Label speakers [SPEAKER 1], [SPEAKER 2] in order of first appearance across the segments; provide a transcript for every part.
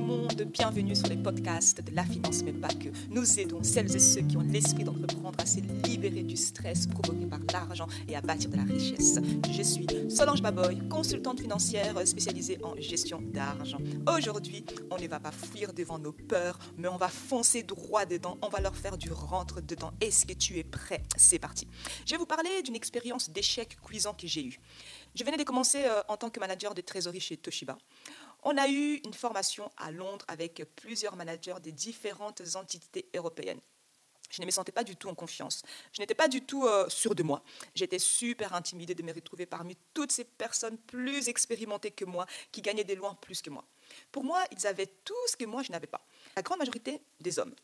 [SPEAKER 1] Monde, bienvenue sur les podcasts de la finance, mais pas que. Nous aidons celles et ceux qui ont l'esprit d'entreprendre à se libérer du stress provoqué par l'argent et à bâtir de la richesse. Je suis Solange Baboy, consultante financière spécialisée en gestion d'argent. Aujourd'hui, on ne va pas fuir devant nos peurs, mais on va foncer droit dedans, on va leur faire du rentre dedans. Est-ce que tu es prêt? C'est parti. Je vais vous parler d'une expérience d'échec cuisant que j'ai eue. Je venais de commencer euh, en tant que manager de trésorerie chez Toshiba. On a eu une formation à Londres avec plusieurs managers des différentes entités européennes. Je ne me sentais pas du tout en confiance. Je n'étais pas du tout euh, sûre de moi. J'étais super intimidée de me retrouver parmi toutes ces personnes plus expérimentées que moi, qui gagnaient des loin plus que moi. Pour moi, ils avaient tout ce que moi, je n'avais pas. La grande majorité des hommes.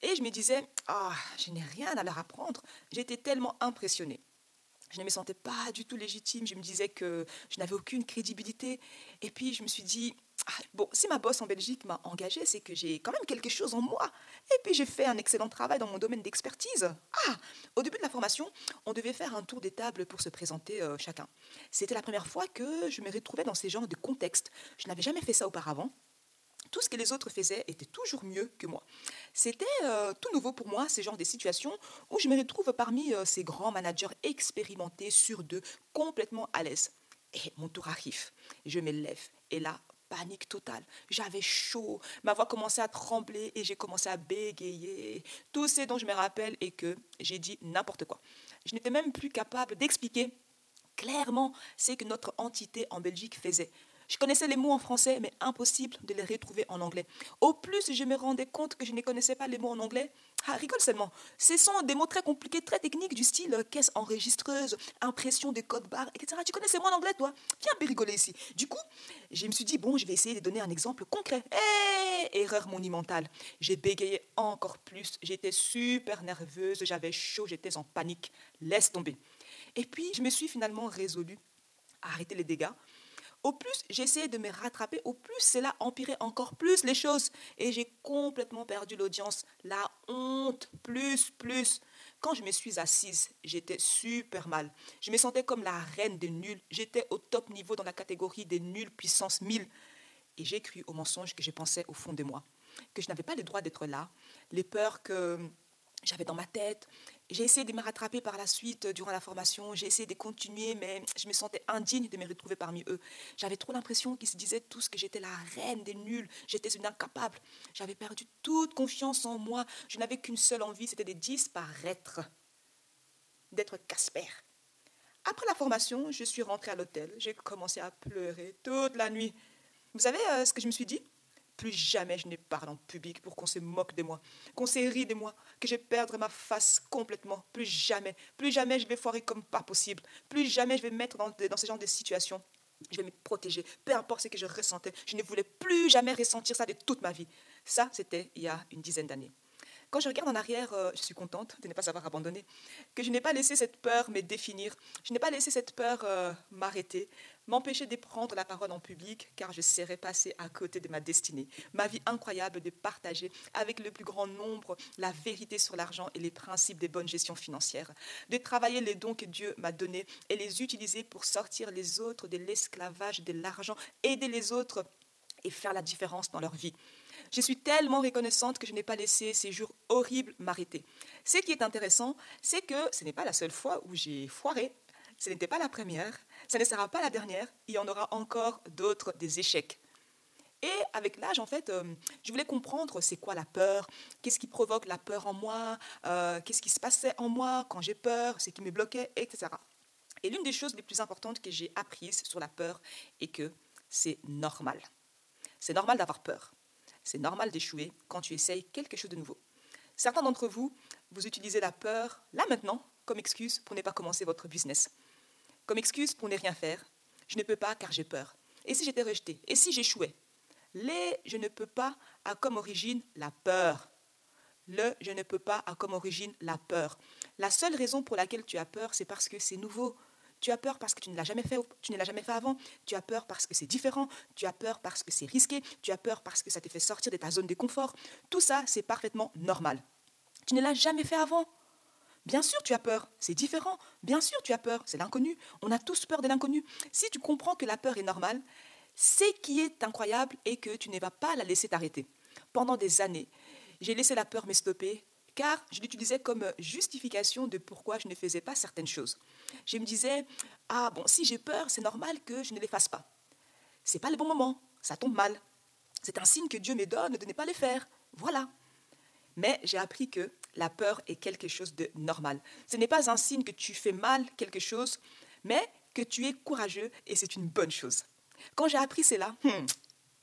[SPEAKER 1] Et je me disais, ah, je n'ai rien à leur apprendre. J'étais tellement impressionnée. Je ne me sentais pas du tout légitime. Je me disais que je n'avais aucune crédibilité. Et puis, je me suis dit, bon, si ma boss en Belgique m'a engagée, c'est que j'ai quand même quelque chose en moi. Et puis j'ai fait un excellent travail dans mon domaine d'expertise. Ah, au début de la formation, on devait faire un tour des tables pour se présenter euh, chacun. C'était la première fois que je me retrouvais dans ces genres de contextes. Je n'avais jamais fait ça auparavant. Tout ce que les autres faisaient était toujours mieux que moi. C'était euh, tout nouveau pour moi, ces genres de situations où je me retrouve parmi euh, ces grands managers expérimentés sur deux, complètement à l'aise. Et mon tour arrive. Je me lève. Et là, panique totale. J'avais chaud, ma voix commençait à trembler et j'ai commencé à bégayer. Tout ce dont je me rappelle est que j'ai dit n'importe quoi. Je n'étais même plus capable d'expliquer clairement ce que notre entité en Belgique faisait. Je connaissais les mots en français, mais impossible de les retrouver en anglais. Au plus, je me rendais compte que je ne connaissais pas les mots en anglais. Ah, rigole seulement. Ce sont des mots très compliqués, très techniques, du style caisse enregistreuse, impression des codes barres, etc. Tu connais ces mots en anglais, toi? Viens rigoler ici. Du coup, je me suis dit, bon, je vais essayer de donner un exemple concret. Hé, erreur monumentale. J'ai bégayé encore plus. J'étais super nerveuse, j'avais chaud, j'étais en panique. Laisse tomber. Et puis, je me suis finalement résolue à arrêter les dégâts au plus j'essayais de me rattraper, au plus cela empirait encore plus les choses. Et j'ai complètement perdu l'audience. La honte, plus, plus. Quand je me suis assise, j'étais super mal. Je me sentais comme la reine des nuls. J'étais au top niveau dans la catégorie des nuls puissance 1000. Et j'ai cru au mensonge que je pensais au fond de moi. Que je n'avais pas le droit d'être là. Les peurs que j'avais dans ma tête. J'ai essayé de me rattraper par la suite euh, durant la formation. J'ai essayé de continuer, mais je me sentais indigne de me retrouver parmi eux. J'avais trop l'impression qu'ils se disaient tous que j'étais la reine des nuls. J'étais une incapable. J'avais perdu toute confiance en moi. Je n'avais qu'une seule envie, c'était de disparaître, d'être Casper. Après la formation, je suis rentrée à l'hôtel. J'ai commencé à pleurer toute la nuit. Vous savez euh, ce que je me suis dit? Plus jamais je ne parle en public pour qu'on se moque de moi, qu'on se rit de moi, que je perdre ma face complètement. Plus jamais, plus jamais je vais foirer comme pas possible. Plus jamais je vais me mettre dans, dans ce genre de situation. Je vais me protéger, peu importe ce que je ressentais. Je ne voulais plus jamais ressentir ça de toute ma vie. Ça, c'était il y a une dizaine d'années. Quand je regarde en arrière, euh, je suis contente de ne pas avoir abandonné, que je n'ai pas laissé cette peur me définir, je n'ai pas laissé cette peur euh, m'arrêter, m'empêcher de prendre la parole en public, car je serais passée à côté de ma destinée. Ma vie incroyable de partager avec le plus grand nombre la vérité sur l'argent et les principes des bonnes gestions financières, de travailler les dons que Dieu m'a donnés et les utiliser pour sortir les autres de l'esclavage de l'argent, aider les autres et faire la différence dans leur vie. Je suis tellement reconnaissante que je n'ai pas laissé ces jours horribles m'arrêter. Ce qui est intéressant, c'est que ce n'est pas la seule fois où j'ai foiré. Ce n'était pas la première, ce ne sera pas la dernière, il y en aura encore d'autres des échecs. Et avec l'âge, en fait, euh, je voulais comprendre c'est quoi la peur, qu'est-ce qui provoque la peur en moi, euh, qu'est-ce qui se passait en moi quand j'ai peur, ce qui me bloquait, etc. Et l'une des choses les plus importantes que j'ai apprises sur la peur est que c'est normal. C'est normal d'avoir peur. C'est normal d'échouer quand tu essayes quelque chose de nouveau. Certains d'entre vous, vous utilisez la peur, là maintenant, comme excuse pour ne pas commencer votre business. Comme excuse pour ne rien faire. Je ne peux pas car j'ai peur. Et si j'étais rejeté Et si j'échouais? Les je ne peux pas a comme origine la peur. Le je ne peux pas a comme origine la peur. La seule raison pour laquelle tu as peur, c'est parce que c'est nouveau. Tu as peur parce que tu ne l'as jamais fait, tu ne l'as jamais fait avant. Tu as peur parce que c'est différent. Tu as peur parce que c'est risqué. Tu as peur parce que ça te fait sortir de ta zone de confort. Tout ça, c'est parfaitement normal. Tu ne l'as jamais fait avant. Bien sûr, tu as peur, c'est différent. Bien sûr, tu as peur, c'est l'inconnu. On a tous peur de l'inconnu. Si tu comprends que la peur est normale, ce qui est incroyable est que tu ne vas pas la laisser t'arrêter. Pendant des années, j'ai laissé la peur me stopper car je l'utilisais comme justification de pourquoi je ne faisais pas certaines choses. Je me disais, ah bon, si j'ai peur, c'est normal que je ne les fasse pas. C'est pas le bon moment, ça tombe mal. C'est un signe que Dieu me donne de ne pas les faire. Voilà. Mais j'ai appris que la peur est quelque chose de normal. Ce n'est pas un signe que tu fais mal quelque chose, mais que tu es courageux et c'est une bonne chose. Quand j'ai appris cela, hmm,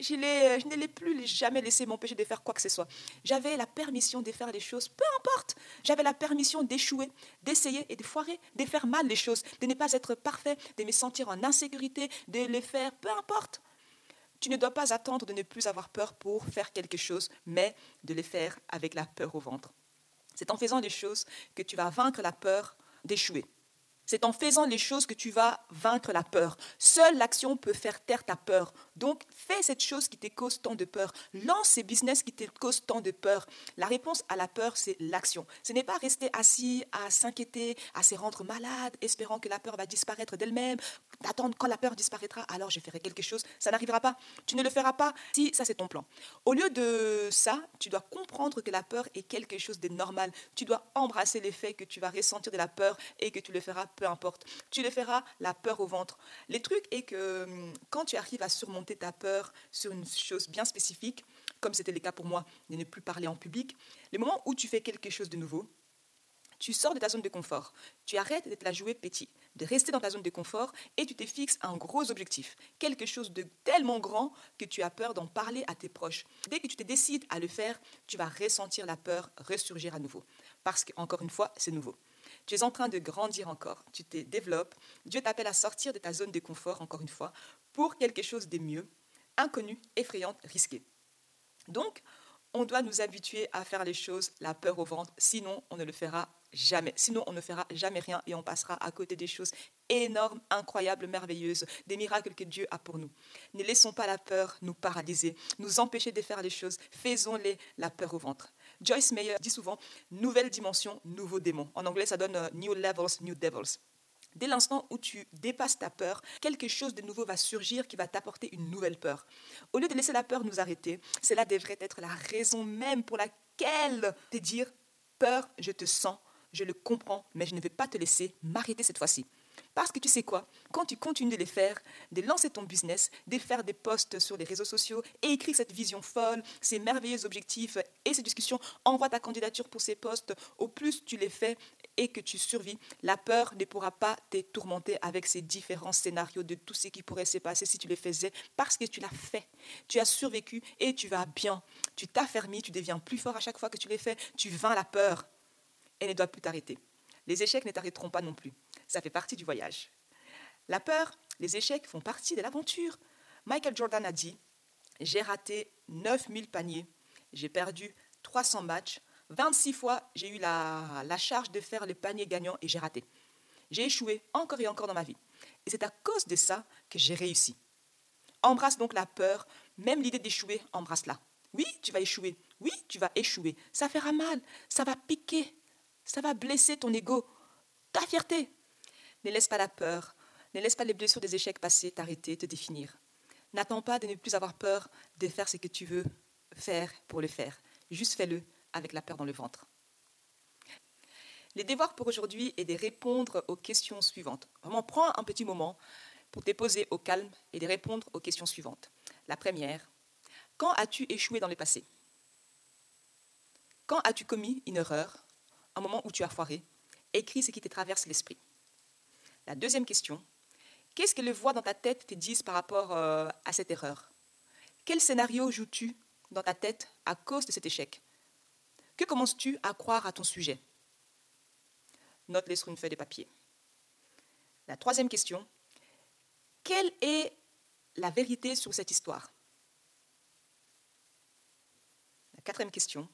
[SPEAKER 1] je, je ne l'ai plus jamais laissé m'empêcher de faire quoi que ce soit. J'avais la permission de faire les choses, peu importe. J'avais la permission d'échouer, d'essayer et de foirer, de faire mal les choses, de ne pas être parfait, de me sentir en insécurité, de les faire, peu importe. Tu ne dois pas attendre de ne plus avoir peur pour faire quelque chose, mais de le faire avec la peur au ventre. C'est en faisant les choses que tu vas vaincre la peur d'échouer. C'est en faisant les choses que tu vas vaincre la peur. Seule l'action peut faire taire ta peur. Donc, fais cette chose qui te cause tant de peur. Lance ces business qui te causent tant de peur. La réponse à la peur, c'est l'action. Ce n'est pas rester assis à s'inquiéter, à se rendre malade, espérant que la peur va disparaître d'elle-même, d'attendre quand la peur disparaîtra, alors je ferai quelque chose. Ça n'arrivera pas. Tu ne le feras pas si ça c'est ton plan. Au lieu de ça, tu dois comprendre que la peur est quelque chose de normal. Tu dois embrasser l'effet que tu vas ressentir de la peur et que tu le feras importe. Tu le feras la peur au ventre. Le truc est que hum, quand tu arrives à surmonter ta peur sur une chose bien spécifique, comme c'était le cas pour moi de ne plus parler en public, le moment où tu fais quelque chose de nouveau, tu sors de ta zone de confort. Tu arrêtes d'être la jouer petit, de rester dans ta zone de confort et tu te fixes un gros objectif, quelque chose de tellement grand que tu as peur d'en parler à tes proches. Dès que tu te décides à le faire, tu vas ressentir la peur ressurgir à nouveau. Parce qu'encore une fois, c'est nouveau. Tu es en train de grandir encore, tu te développes. Dieu t'appelle à sortir de ta zone de confort, encore une fois, pour quelque chose de mieux, inconnu, effrayant, risqué. Donc, on doit nous habituer à faire les choses la peur au ventre, sinon on ne le fera jamais. Sinon on ne fera jamais rien et on passera à côté des choses énormes, incroyables, merveilleuses, des miracles que Dieu a pour nous. Ne laissons pas la peur nous paralyser, nous empêcher de faire les choses. Faisons-les la peur au ventre. Joyce Meyer dit souvent nouvelle dimension, nouveau démon. En anglais, ça donne euh, new levels, new devils. Dès l'instant où tu dépasses ta peur, quelque chose de nouveau va surgir qui va t'apporter une nouvelle peur. Au lieu de laisser la peur nous arrêter, cela devrait être la raison même pour laquelle te dire peur, je te sens, je le comprends, mais je ne vais pas te laisser m'arrêter cette fois-ci. Parce que tu sais quoi, quand tu continues de les faire, de lancer ton business, de faire des posts sur les réseaux sociaux, et écrire cette vision folle, ces merveilleux objectifs et ces discussions, envoie ta candidature pour ces postes, au plus tu les fais et que tu survis, la peur ne pourra pas te tourmenter avec ces différents scénarios de tout ce qui pourrait se passer si tu les faisais, parce que tu l'as fait. Tu as survécu et tu vas bien. Tu t'affermis, tu deviens plus fort à chaque fois que tu les fais, tu vains la peur et ne doit plus t'arrêter. Les échecs ne t'arrêteront pas non plus. Ça fait partie du voyage. La peur, les échecs font partie de l'aventure. Michael Jordan a dit J'ai raté 9000 paniers, j'ai perdu 300 matchs, 26 fois j'ai eu la, charge de faire le panier gagnant et j'ai raté. J'ai échoué encore et encore dans ma vie. Et c'est à cause de ça que j'ai réussi. Embrasse donc la peur, même l'idée d'échouer, embrasse-la. Oui, tu vas échouer. Oui, tu vas échouer. Ça fera mal, ça va piquer, ça va blesser ton ego, ta fierté. Ne laisse pas la peur, ne laisse pas les blessures des échecs passés t'arrêter, te définir. N'attends pas de ne plus avoir peur de faire ce que tu veux faire pour le faire. Juste fais-le avec la peur dans le ventre. Les devoirs pour aujourd'hui est de répondre aux questions suivantes. Vraiment, prends un petit moment pour te poser au calme et de répondre aux questions suivantes. La première, quand as-tu échoué dans le passé? Quand as-tu commis une erreur un moment où tu as foiré, écris ce qui te traverse l'esprit. La deuxième question, qu'est-ce que les voix dans ta tête te disent par rapport euh, à cette erreur? Quel scénario joues-tu dans ta tête à cause de cet échec? Que commences-tu à croire à ton sujet? Note-les sur une feuille de papier. La troisième question, quelle est la vérité sur cette histoire? La quatrième question,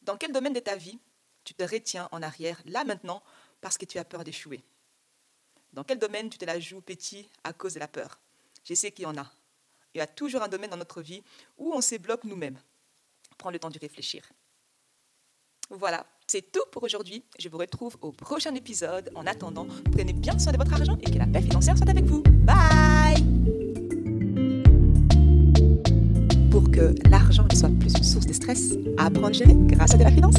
[SPEAKER 1] dans quel domaine de ta vie tu te retiens en arrière, là maintenant, parce que tu as peur d'échouer? Dans quel domaine tu te la joues petit à cause de la peur? Je sais qu'il y en a. Il y a toujours un domaine dans notre vie où on se bloque nous-mêmes. Prends le temps de réfléchir. Voilà, c'est tout pour aujourd'hui. Je vous retrouve au prochain épisode. En attendant, prenez bien soin de votre argent et que la paix financière soit avec vous. Bye Pour que l'argent ne soit plus une source de stress, apprendre à gérer grâce à de la finance.